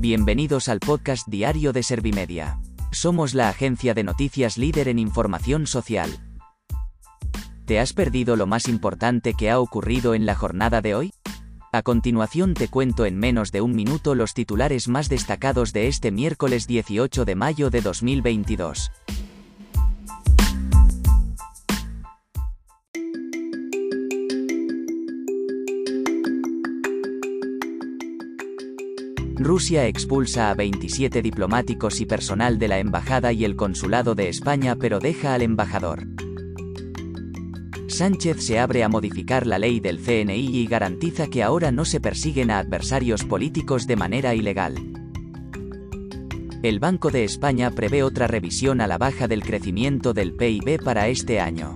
Bienvenidos al podcast diario de Servimedia. Somos la agencia de noticias líder en información social. ¿Te has perdido lo más importante que ha ocurrido en la jornada de hoy? A continuación te cuento en menos de un minuto los titulares más destacados de este miércoles 18 de mayo de 2022. Rusia expulsa a 27 diplomáticos y personal de la Embajada y el Consulado de España pero deja al embajador. Sánchez se abre a modificar la ley del CNI y garantiza que ahora no se persiguen a adversarios políticos de manera ilegal. El Banco de España prevé otra revisión a la baja del crecimiento del PIB para este año.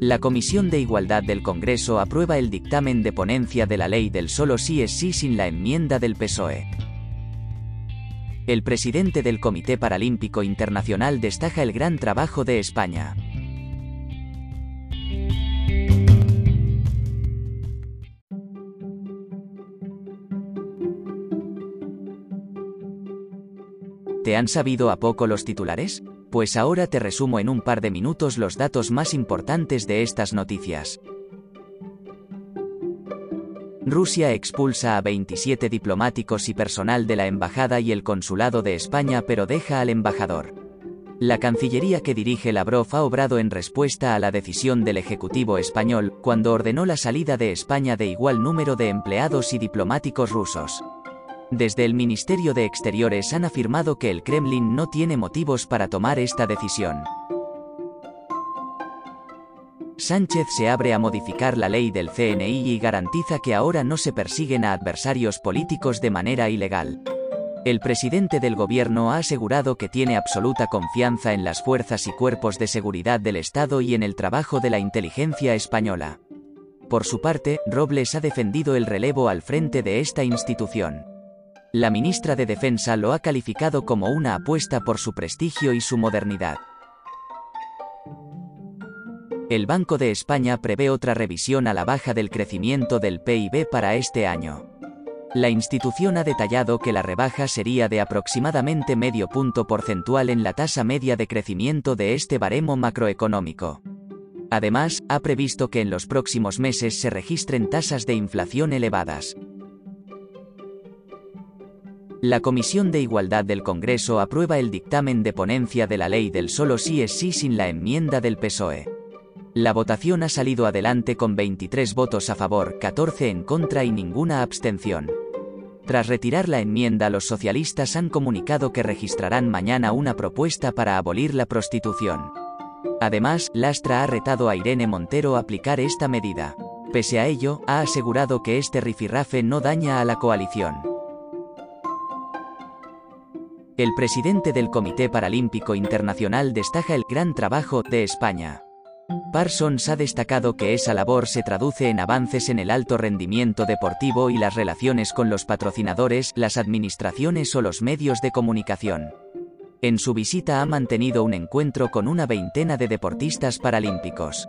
La Comisión de Igualdad del Congreso aprueba el dictamen de ponencia de la ley del solo sí es sí sin la enmienda del PSOE. El presidente del Comité Paralímpico Internacional destaca el gran trabajo de España. ¿Te han sabido a poco los titulares? Pues ahora te resumo en un par de minutos los datos más importantes de estas noticias. Rusia expulsa a 27 diplomáticos y personal de la Embajada y el Consulado de España pero deja al embajador. La Cancillería que dirige Lavrov ha obrado en respuesta a la decisión del Ejecutivo español, cuando ordenó la salida de España de igual número de empleados y diplomáticos rusos. Desde el Ministerio de Exteriores han afirmado que el Kremlin no tiene motivos para tomar esta decisión. Sánchez se abre a modificar la ley del CNI y garantiza que ahora no se persiguen a adversarios políticos de manera ilegal. El presidente del gobierno ha asegurado que tiene absoluta confianza en las fuerzas y cuerpos de seguridad del Estado y en el trabajo de la inteligencia española. Por su parte, Robles ha defendido el relevo al frente de esta institución. La ministra de Defensa lo ha calificado como una apuesta por su prestigio y su modernidad. El Banco de España prevé otra revisión a la baja del crecimiento del PIB para este año. La institución ha detallado que la rebaja sería de aproximadamente medio punto porcentual en la tasa media de crecimiento de este baremo macroeconómico. Además, ha previsto que en los próximos meses se registren tasas de inflación elevadas. La Comisión de Igualdad del Congreso aprueba el dictamen de ponencia de la ley del solo sí es sí sin la enmienda del PSOE. La votación ha salido adelante con 23 votos a favor, 14 en contra y ninguna abstención. Tras retirar la enmienda, los socialistas han comunicado que registrarán mañana una propuesta para abolir la prostitución. Además, Lastra ha retado a Irene Montero a aplicar esta medida. Pese a ello, ha asegurado que este rifirrafe no daña a la coalición. El presidente del Comité Paralímpico Internacional destaca el gran trabajo de España. Parsons ha destacado que esa labor se traduce en avances en el alto rendimiento deportivo y las relaciones con los patrocinadores, las administraciones o los medios de comunicación. En su visita ha mantenido un encuentro con una veintena de deportistas paralímpicos.